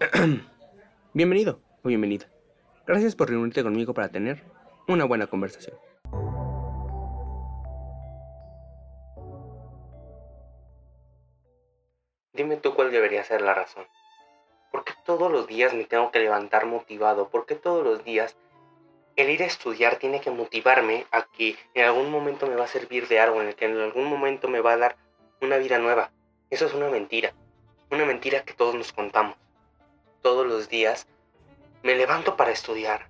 Bienvenido o bienvenida. Gracias por reunirte conmigo para tener una buena conversación. Dime tú cuál debería ser la razón. ¿Por qué todos los días me tengo que levantar motivado? ¿Por qué todos los días el ir a estudiar tiene que motivarme a que en algún momento me va a servir de algo, en el que en algún momento me va a dar una vida nueva? Eso es una mentira. Una mentira que todos nos contamos. Todos los días me levanto para estudiar.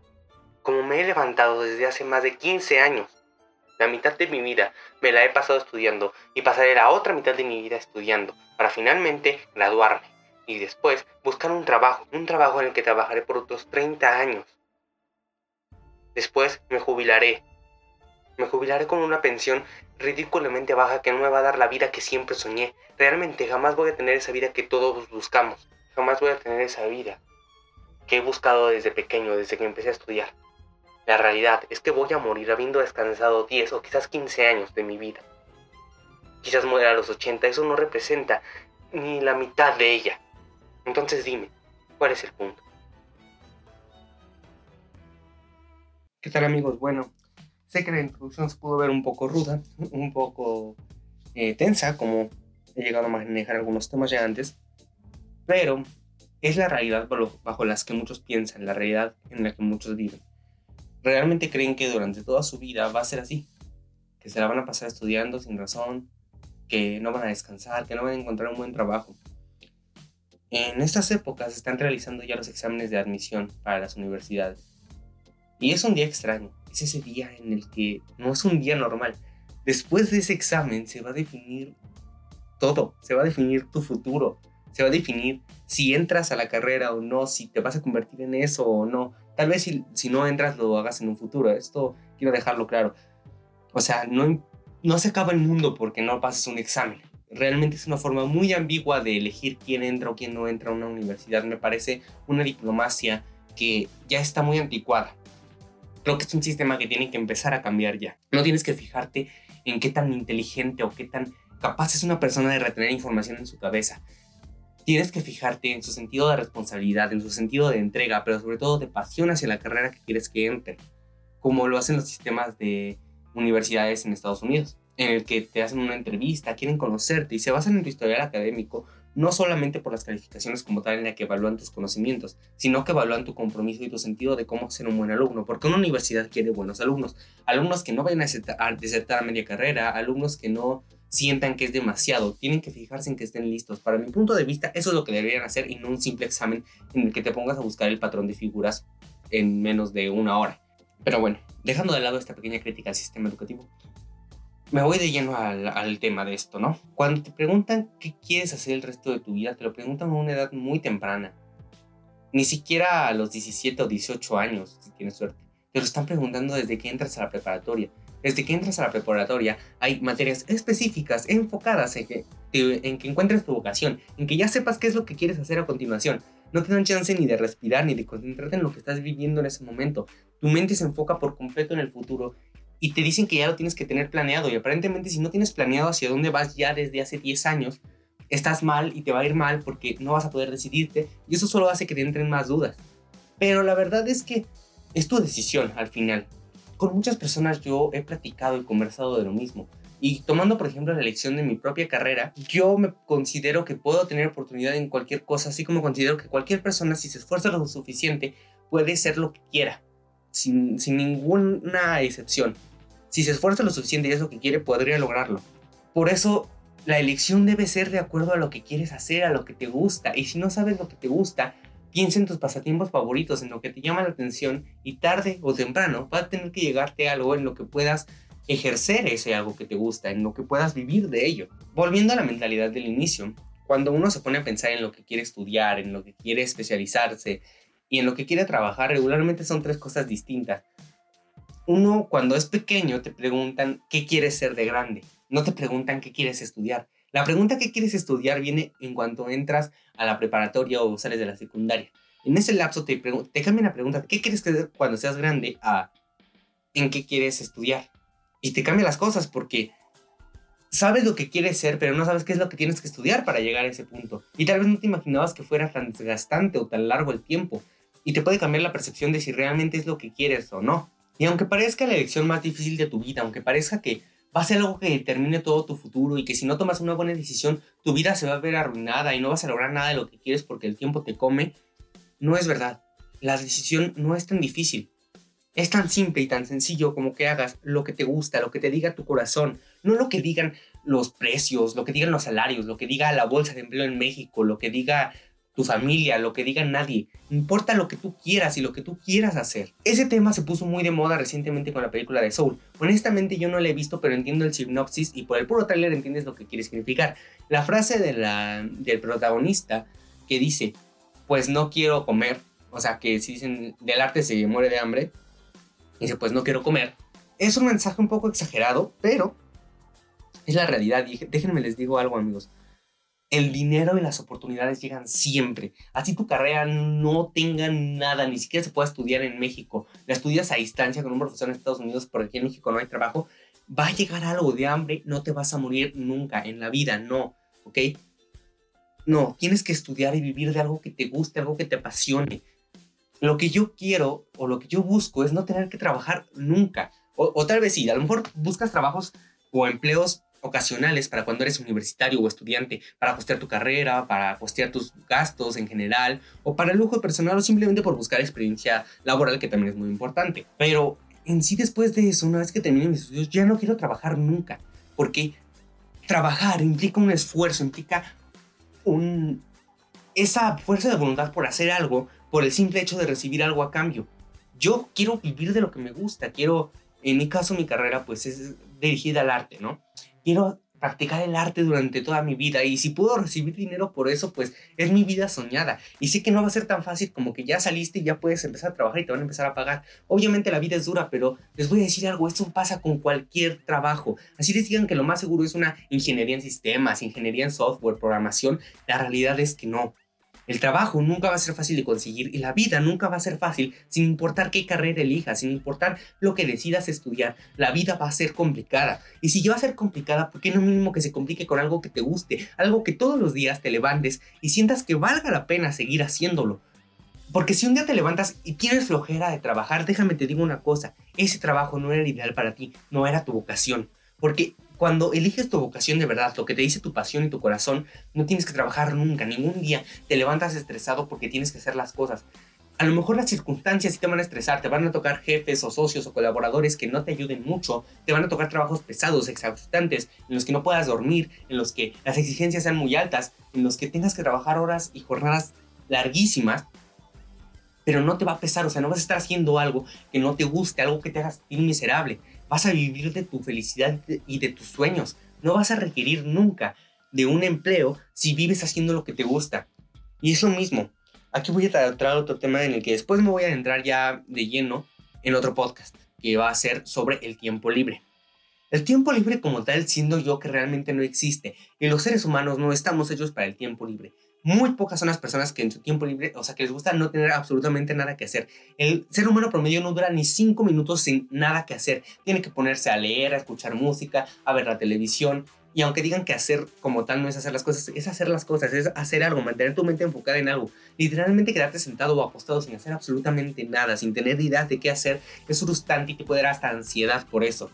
Como me he levantado desde hace más de 15 años. La mitad de mi vida me la he pasado estudiando y pasaré la otra mitad de mi vida estudiando para finalmente graduarme y después buscar un trabajo, un trabajo en el que trabajaré por otros 30 años. Después me jubilaré. Me jubilaré con una pensión ridículamente baja que no me va a dar la vida que siempre soñé. Realmente jamás voy a tener esa vida que todos buscamos. Jamás voy a tener esa vida que he buscado desde pequeño, desde que empecé a estudiar. La realidad es que voy a morir habiendo descansado 10 o quizás 15 años de mi vida. Quizás muera a los 80, eso no representa ni la mitad de ella. Entonces dime, ¿cuál es el punto? ¿Qué tal amigos? Bueno, sé que la introducción se pudo ver un poco ruda, un poco eh, tensa, como he llegado a manejar algunos temas ya antes, pero es la realidad bajo las que muchos piensan, la realidad en la que muchos viven. Realmente creen que durante toda su vida va a ser así, que se la van a pasar estudiando sin razón, que no van a descansar, que no van a encontrar un buen trabajo. En estas épocas están realizando ya los exámenes de admisión para las universidades. Y es un día extraño, es ese día en el que no es un día normal. Después de ese examen se va a definir todo, se va a definir tu futuro, se va a definir si entras a la carrera o no, si te vas a convertir en eso o no. Tal vez si, si no entras lo hagas en un futuro, esto quiero dejarlo claro. O sea, no, no se acaba el mundo porque no pases un examen. Realmente es una forma muy ambigua de elegir quién entra o quién no entra a una universidad. Me parece una diplomacia que ya está muy anticuada. Creo que es un sistema que tiene que empezar a cambiar ya. No tienes que fijarte en qué tan inteligente o qué tan capaz es una persona de retener información en su cabeza. Tienes que fijarte en su sentido de responsabilidad, en su sentido de entrega, pero sobre todo de pasión hacia la carrera que quieres que entre, como lo hacen los sistemas de universidades en Estados Unidos, en el que te hacen una entrevista, quieren conocerte y se basan en tu historial académico no solamente por las calificaciones como tal en la que evalúan tus conocimientos, sino que evalúan tu compromiso y tu sentido de cómo ser un buen alumno, porque una universidad quiere buenos alumnos, alumnos que no vayan a desertar a media carrera, alumnos que no sientan que es demasiado, tienen que fijarse en que estén listos. Para mi punto de vista, eso es lo que deberían hacer y no un simple examen en el que te pongas a buscar el patrón de figuras en menos de una hora. Pero bueno, dejando de lado esta pequeña crítica al sistema educativo, me voy de lleno al, tema de esto, ¿no? Cuando te preguntan qué quieres hacer el resto de tu vida, te lo preguntan a una edad muy temprana. Ni siquiera a los 17 o 18 años, si tienes suerte. Te lo están preguntando desde que entras a la preparatoria. Desde que entras a la preparatoria hay materias específicas enfocadas en que, en que encuentres tu vocación, en que ya sepas qué es lo que quieres hacer a continuación. No te dan chance ni de respirar ni de concentrarte en lo que estás viviendo en ese momento. Tu mente se enfoca por completo en el futuro y te dicen que ya lo tienes que tener planeado y aparentemente si no tienes planeado hacia dónde vas ya desde hace 10 años, estás mal y te va a ir mal porque no vas a poder decidirte y eso solo hace que te entren más dudas. Pero la verdad es que es tu decisión al final. Con muchas personas yo he platicado y conversado de lo mismo. Y tomando, por ejemplo, la elección de mi propia carrera, yo me considero que puedo tener oportunidad en cualquier cosa, así como considero que cualquier persona, si se esfuerza lo suficiente, puede ser lo que quiera, sin, sin ninguna excepción. Si se esfuerza lo suficiente y es lo que quiere, podría lograrlo. Por eso, la elección debe ser de acuerdo a lo que quieres hacer, a lo que te gusta. Y si no sabes lo que te gusta, piensa en tus pasatiempos favoritos, en lo que te llama la atención y tarde o temprano va a tener que llegarte algo en lo que puedas ejercer ese algo que te gusta, en lo que puedas vivir de ello. Volviendo a la mentalidad del inicio, cuando uno se pone a pensar en lo que quiere estudiar, en lo que quiere especializarse y en lo que quiere trabajar, regularmente son tres cosas distintas uno cuando es pequeño te preguntan qué quieres ser de grande, no te preguntan qué quieres estudiar. La pregunta qué quieres estudiar viene en cuanto entras a la preparatoria o sales de la secundaria. En ese lapso te, te la pregunta, ¿qué quieres hacer cuando seas grande? a ¿en qué quieres estudiar? Y te cambian las cosas porque sabes lo que quieres ser, pero no sabes qué es lo que tienes que estudiar para llegar a ese punto. Y tal vez no te imaginabas que fuera tan desgastante o tan largo el tiempo. Y te puede cambiar la percepción de si realmente es lo que quieres o no. Y aunque parezca la elección más difícil de tu vida, aunque parezca que va a ser algo que determine todo tu futuro y que si no tomas una buena decisión, tu vida se va a ver arruinada y no vas a lograr nada de lo que quieres porque el tiempo te come, no es verdad. La decisión no es tan difícil. Es tan simple y tan sencillo como que hagas lo que te gusta, lo que te diga tu corazón, no lo que digan los precios, lo que digan los salarios, lo que diga la bolsa de empleo en México, lo que diga tu familia, lo que diga nadie. Importa lo que tú quieras y lo que tú quieras hacer. Ese tema se puso muy de moda recientemente con la película de Soul. Honestamente yo no la he visto, pero entiendo el sinopsis y por el puro trailer entiendes lo que quiere significar. La frase de del protagonista que dice, pues no quiero comer, o sea que si dicen del arte se muere de hambre, dice pues no quiero comer, es un mensaje un poco exagerado, pero es la realidad. Y déjenme les digo algo amigos el dinero y las oportunidades llegan siempre. Así tu carrera no tenga nada, ni siquiera se pueda estudiar en México. La estudias a distancia con un profesor en Estados Unidos porque aquí en México no hay trabajo. Va a llegar algo de hambre, no te vas a morir nunca en la vida, no, ¿ok? No, tienes que estudiar y vivir de algo que te guste, algo que te apasione. Lo que yo quiero o lo que yo busco es no tener que trabajar nunca. O, o tal vez sí, a lo mejor buscas trabajos o empleos ocasionales para cuando eres universitario o estudiante, para costear tu carrera, para costear tus gastos en general, o para el lujo personal o simplemente por buscar experiencia laboral, que también es muy importante. Pero en sí después de eso, una vez que termine mis estudios, ya no quiero trabajar nunca, porque trabajar implica un esfuerzo, implica un, esa fuerza de voluntad por hacer algo, por el simple hecho de recibir algo a cambio. Yo quiero vivir de lo que me gusta, quiero, en mi caso, mi carrera pues es dirigida al arte, ¿no? Quiero practicar el arte durante toda mi vida y si puedo recibir dinero por eso, pues es mi vida soñada. Y sé que no va a ser tan fácil como que ya saliste y ya puedes empezar a trabajar y te van a empezar a pagar. Obviamente la vida es dura, pero les voy a decir algo, esto pasa con cualquier trabajo. Así les digan que lo más seguro es una ingeniería en sistemas, ingeniería en software, programación, la realidad es que no. El trabajo nunca va a ser fácil de conseguir y la vida nunca va a ser fácil sin importar qué carrera elijas, sin importar lo que decidas estudiar. La vida va a ser complicada. Y si ya va a ser complicada, ¿por qué no mínimo que se complique con algo que te guste? Algo que todos los días te levantes y sientas que valga la pena seguir haciéndolo. Porque si un día te levantas y tienes flojera de trabajar, déjame te digo una cosa, ese trabajo no era el ideal para ti, no era tu vocación. Porque cuando eliges tu vocación de verdad, lo que te dice tu pasión y tu corazón, no tienes que trabajar nunca, ningún día te levantas estresado porque tienes que hacer las cosas. A lo mejor las circunstancias sí te van a estresar, te van a tocar jefes o socios o colaboradores que no te ayuden mucho, te van a tocar trabajos pesados, exhaustantes, en los que no puedas dormir, en los que las exigencias sean muy altas, en los que tengas que trabajar horas y jornadas larguísimas, pero no te va a pesar, o sea, no vas a estar haciendo algo que no te guste, algo que te haga sentir miserable vas a vivir de tu felicidad y de tus sueños. No vas a requerir nunca de un empleo si vives haciendo lo que te gusta. Y es lo mismo. Aquí voy a tratar otro tema en el que después me voy a entrar ya de lleno en otro podcast, que va a ser sobre el tiempo libre. El tiempo libre como tal, siendo yo que realmente no existe, y los seres humanos no estamos hechos para el tiempo libre muy pocas son las personas que en su tiempo libre, o sea, que les gusta no tener absolutamente nada que hacer. El ser humano promedio no dura ni cinco minutos sin nada que hacer. Tiene que ponerse a leer, a escuchar música, a ver la televisión. Y aunque digan que hacer como tal no es hacer las cosas, es hacer las cosas, es hacer algo, mantener tu mente enfocada en algo. Literalmente quedarte sentado o acostado sin hacer absolutamente nada, sin tener ideas de qué hacer, es frustrante y te puede dar hasta ansiedad por eso.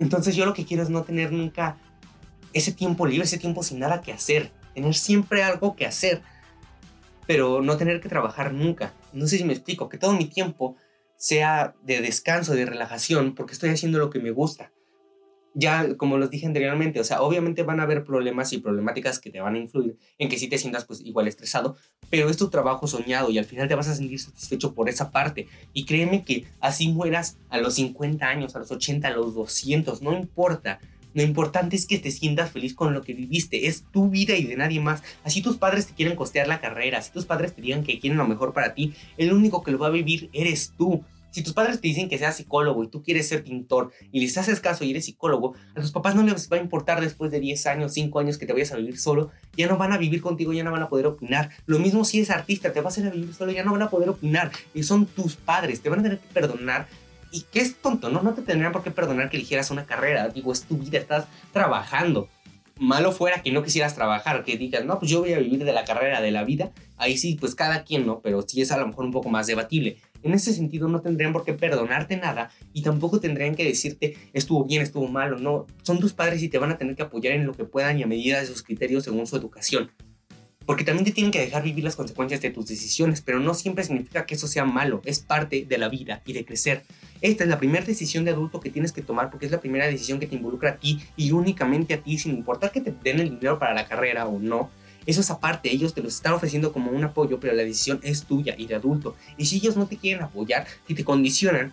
Entonces yo lo que quiero es no tener nunca ese tiempo libre, ese tiempo sin nada que hacer tener siempre algo que hacer, pero no tener que trabajar nunca. No sé si me explico, que todo mi tiempo sea de descanso, de relajación, porque estoy haciendo lo que me gusta. Ya, como los dije anteriormente, o sea, obviamente van a haber problemas y problemáticas que te van a influir en que si te sientas pues igual estresado, pero es tu trabajo soñado y al final te vas a sentir satisfecho por esa parte. Y créeme que así mueras a los 50 años, a los 80, a los 200, no importa lo importante es que te sientas feliz con lo que viviste. Es tu vida y de nadie más. Así tus padres te quieren costear la carrera, si tus padres te digan que quieren lo mejor para ti, el único que lo va a vivir eres tú. Si tus padres te dicen que seas psicólogo y tú quieres ser pintor y les haces caso y eres psicólogo, a tus papás no les va a importar después de 10 años, 5 años que te vayas a vivir solo, ya no van a vivir contigo, ya no van a poder opinar. Lo mismo si es artista, te vas a ir a vivir solo, ya no van a poder opinar. Y son tus padres, te van a tener que perdonar y que es tonto, ¿no? No te tendrían por qué perdonar que eligieras una carrera. Digo, es tu vida, estás trabajando. Malo fuera que no quisieras trabajar, que digas, no, pues yo voy a vivir de la carrera, de la vida. Ahí sí, pues cada quien, ¿no? Pero sí es a lo mejor un poco más debatible. En ese sentido, no tendrían por qué perdonarte nada y tampoco tendrían que decirte estuvo bien, estuvo malo. No, son tus padres y te van a tener que apoyar en lo que puedan y a medida de sus criterios según su educación. Porque también te tienen que dejar vivir las consecuencias de tus decisiones, pero no siempre significa que eso sea malo, es parte de la vida y de crecer. Esta es la primera decisión de adulto que tienes que tomar porque es la primera decisión que te involucra a ti y únicamente a ti, sin importar que te den el dinero para la carrera o no. Eso es aparte, ellos te lo están ofreciendo como un apoyo, pero la decisión es tuya y de adulto. Y si ellos no te quieren apoyar, si te condicionan,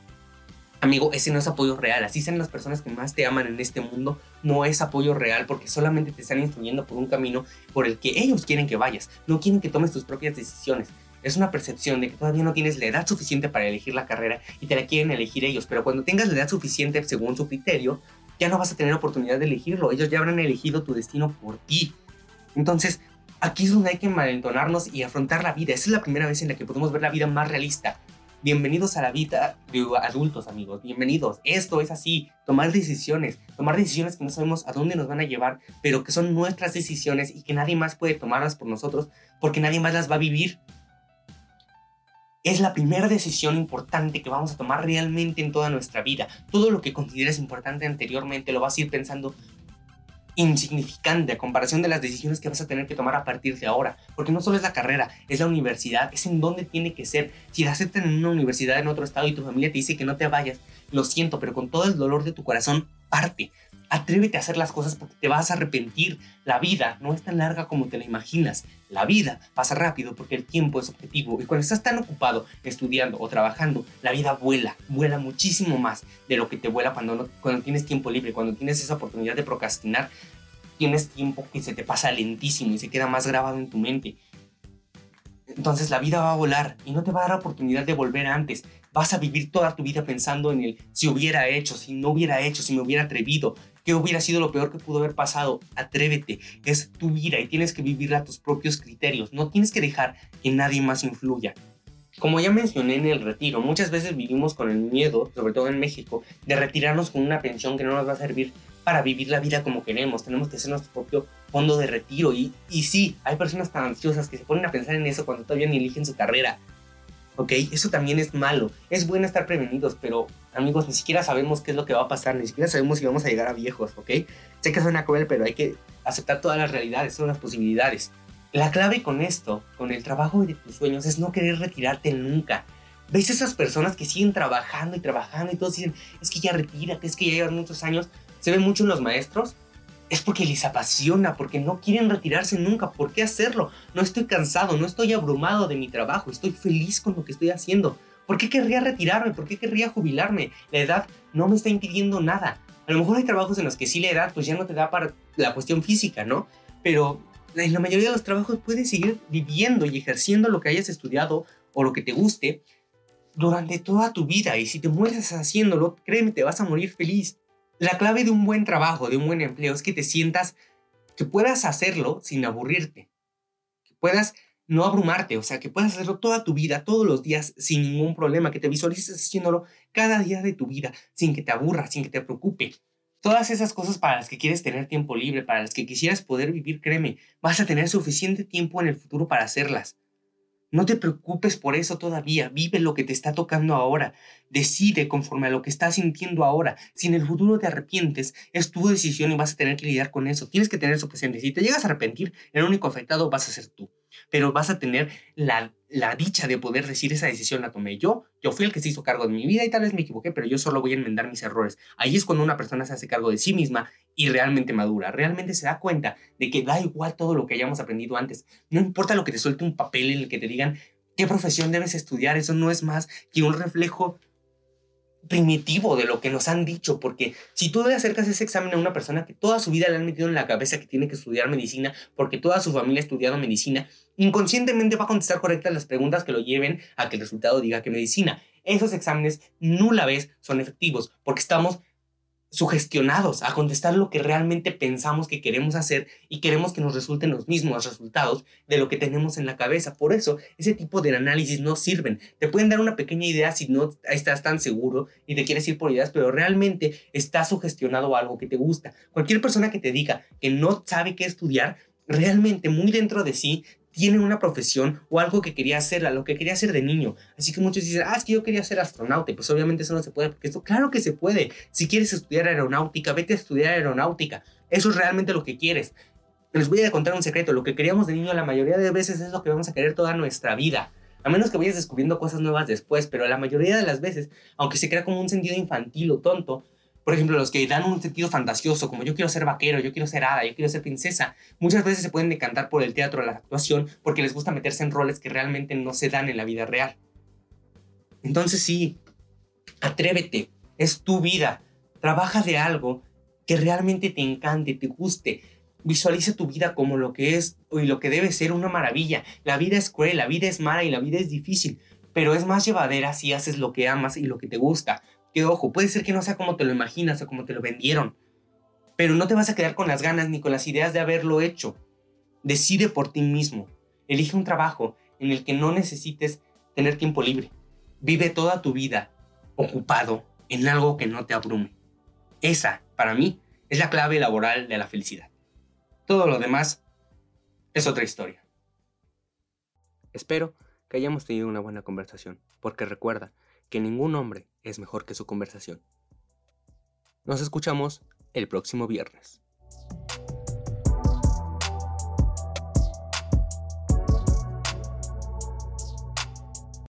amigo, ese no es apoyo real. Así sean las personas que más te aman en este mundo, no es apoyo real porque solamente te están instruyendo por un camino por el que ellos quieren que vayas. No quieren que tomes tus propias decisiones. Es una percepción de que todavía no tienes la edad suficiente para elegir la carrera y te la quieren elegir ellos, pero cuando tengas la edad suficiente según su criterio, ya no vas a tener oportunidad de elegirlo. Ellos ya habrán elegido tu destino por ti. Entonces, Aquí es donde hay que malentonarnos y afrontar la vida. Esa es la primera vez en la que podemos ver la vida más realista. Bienvenidos a la vida de adultos, amigos. Bienvenidos. Esto es así. Tomar decisiones. Tomar decisiones que no sabemos a dónde nos van a llevar, pero que son nuestras decisiones y que nadie más puede tomarlas por nosotros porque nadie más las va a vivir. Es la primera decisión importante que vamos a tomar realmente en toda nuestra vida. Todo lo que consideres importante anteriormente lo vas a ir pensando insignificante a comparación de las decisiones que vas a tener que tomar a partir de ahora. Porque no solo es la carrera, es la universidad, es en dónde tiene que ser. Si te aceptan en una universidad en otro estado y tu familia te dice que no te vayas, lo siento, pero con todo el dolor de tu corazón, parte. Atrévete a hacer las cosas porque te vas a arrepentir. La vida no es tan larga como te la imaginas. La vida pasa rápido porque el tiempo es objetivo. Y cuando estás tan ocupado estudiando o trabajando, la vida vuela, vuela muchísimo más de lo que te vuela cuando, no, cuando tienes tiempo libre, cuando tienes esa oportunidad de procrastinar. Tienes tiempo que se te pasa lentísimo y se queda más grabado en tu mente. Entonces la vida va a volar y no te va a dar la oportunidad de volver antes. Vas a vivir toda tu vida pensando en el si hubiera hecho, si no hubiera hecho, si me hubiera atrevido, qué hubiera sido lo peor que pudo haber pasado. Atrévete, es tu vida y tienes que vivirla a tus propios criterios. No tienes que dejar que nadie más influya. Como ya mencioné en el retiro, muchas veces vivimos con el miedo, sobre todo en México, de retirarnos con una pensión que no nos va a servir para vivir la vida como queremos. Tenemos que hacer nuestro propio fondo de retiro. Y, y sí, hay personas tan ansiosas que se ponen a pensar en eso cuando todavía ni eligen su carrera. ¿Ok? Eso también es malo. Es bueno estar prevenidos, pero amigos, ni siquiera sabemos qué es lo que va a pasar, ni siquiera sabemos si vamos a llegar a viejos, ¿ok? Sé que suena cruel, pero hay que aceptar todas las realidades, todas las posibilidades. La clave con esto, con el trabajo de tus sueños, es no querer retirarte nunca. ¿Ves esas personas que siguen trabajando y trabajando y todos dicen, es que ya retírate, es que ya llevan muchos años? Se ve mucho en los maestros, es porque les apasiona, porque no quieren retirarse nunca. ¿Por qué hacerlo? No estoy cansado, no estoy abrumado de mi trabajo, estoy feliz con lo que estoy haciendo. ¿Por qué querría retirarme? ¿Por qué querría jubilarme? La edad no me está impidiendo nada. A lo mejor hay trabajos en los que sí la edad pues ya no te da para la cuestión física, ¿no? Pero en la mayoría de los trabajos puedes seguir viviendo y ejerciendo lo que hayas estudiado o lo que te guste durante toda tu vida. Y si te mueres haciéndolo, créeme, te vas a morir feliz. La clave de un buen trabajo, de un buen empleo, es que te sientas, que puedas hacerlo sin aburrirte, que puedas no abrumarte, o sea, que puedas hacerlo toda tu vida, todos los días, sin ningún problema, que te visualices haciéndolo cada día de tu vida, sin que te aburra, sin que te preocupe. Todas esas cosas para las que quieres tener tiempo libre, para las que quisieras poder vivir, créeme, vas a tener suficiente tiempo en el futuro para hacerlas. No te preocupes por eso todavía, vive lo que te está tocando ahora, decide conforme a lo que estás sintiendo ahora. Si en el futuro te arrepientes, es tu decisión y vas a tener que lidiar con eso. Tienes que tener eso presente. Si te llegas a arrepentir, el único afectado vas a ser tú pero vas a tener la, la dicha de poder decir esa decisión la tomé yo, yo fui el que se hizo cargo de mi vida y tal vez me equivoqué, pero yo solo voy a enmendar mis errores. Ahí es cuando una persona se hace cargo de sí misma y realmente madura, realmente se da cuenta de que da igual todo lo que hayamos aprendido antes, no importa lo que te suelte un papel en el que te digan qué profesión debes estudiar, eso no es más que un reflejo primitivo de lo que nos han dicho, porque si tú le acercas ese examen a una persona que toda su vida le han metido en la cabeza que tiene que estudiar medicina, porque toda su familia ha estudiado medicina, inconscientemente va a contestar correctas las preguntas que lo lleven a que el resultado diga que medicina. Esos exámenes nula vez son efectivos, porque estamos sugestionados a contestar lo que realmente pensamos que queremos hacer y queremos que nos resulten los mismos resultados de lo que tenemos en la cabeza. Por eso, ese tipo de análisis no sirven. Te pueden dar una pequeña idea si no estás tan seguro y te quieres ir por ideas, pero realmente estás sugestionado algo que te gusta. Cualquier persona que te diga que no sabe qué estudiar, realmente muy dentro de sí tiene una profesión o algo que quería hacer, a lo que quería hacer de niño. Así que muchos dicen, ah, es que yo quería ser astronauta. pues obviamente eso no se puede, porque esto, claro que se puede. Si quieres estudiar aeronáutica, vete a estudiar aeronáutica. Eso es realmente lo que quieres. Les voy a contar un secreto. Lo que queríamos de niño la mayoría de veces es lo que vamos a querer toda nuestra vida. A menos que vayas descubriendo cosas nuevas después, pero la mayoría de las veces, aunque se crea como un sentido infantil o tonto, por ejemplo, los que dan un sentido fantasioso, como yo quiero ser vaquero, yo quiero ser hada, yo quiero ser princesa, muchas veces se pueden decantar por el teatro la actuación porque les gusta meterse en roles que realmente no se dan en la vida real. Entonces sí, atrévete, es tu vida, trabaja de algo que realmente te encante, te guste, visualice tu vida como lo que es y lo que debe ser una maravilla. La vida es cruel, la vida es mala y la vida es difícil, pero es más llevadera si haces lo que amas y lo que te gusta. Que ojo, puede ser que no sea como te lo imaginas o como te lo vendieron, pero no te vas a quedar con las ganas ni con las ideas de haberlo hecho. Decide por ti mismo. Elige un trabajo en el que no necesites tener tiempo libre. Vive toda tu vida ocupado en algo que no te abrume. Esa, para mí, es la clave laboral de la felicidad. Todo lo demás es otra historia. Espero que hayamos tenido una buena conversación, porque recuerda, que ningún hombre es mejor que su conversación. Nos escuchamos el próximo viernes.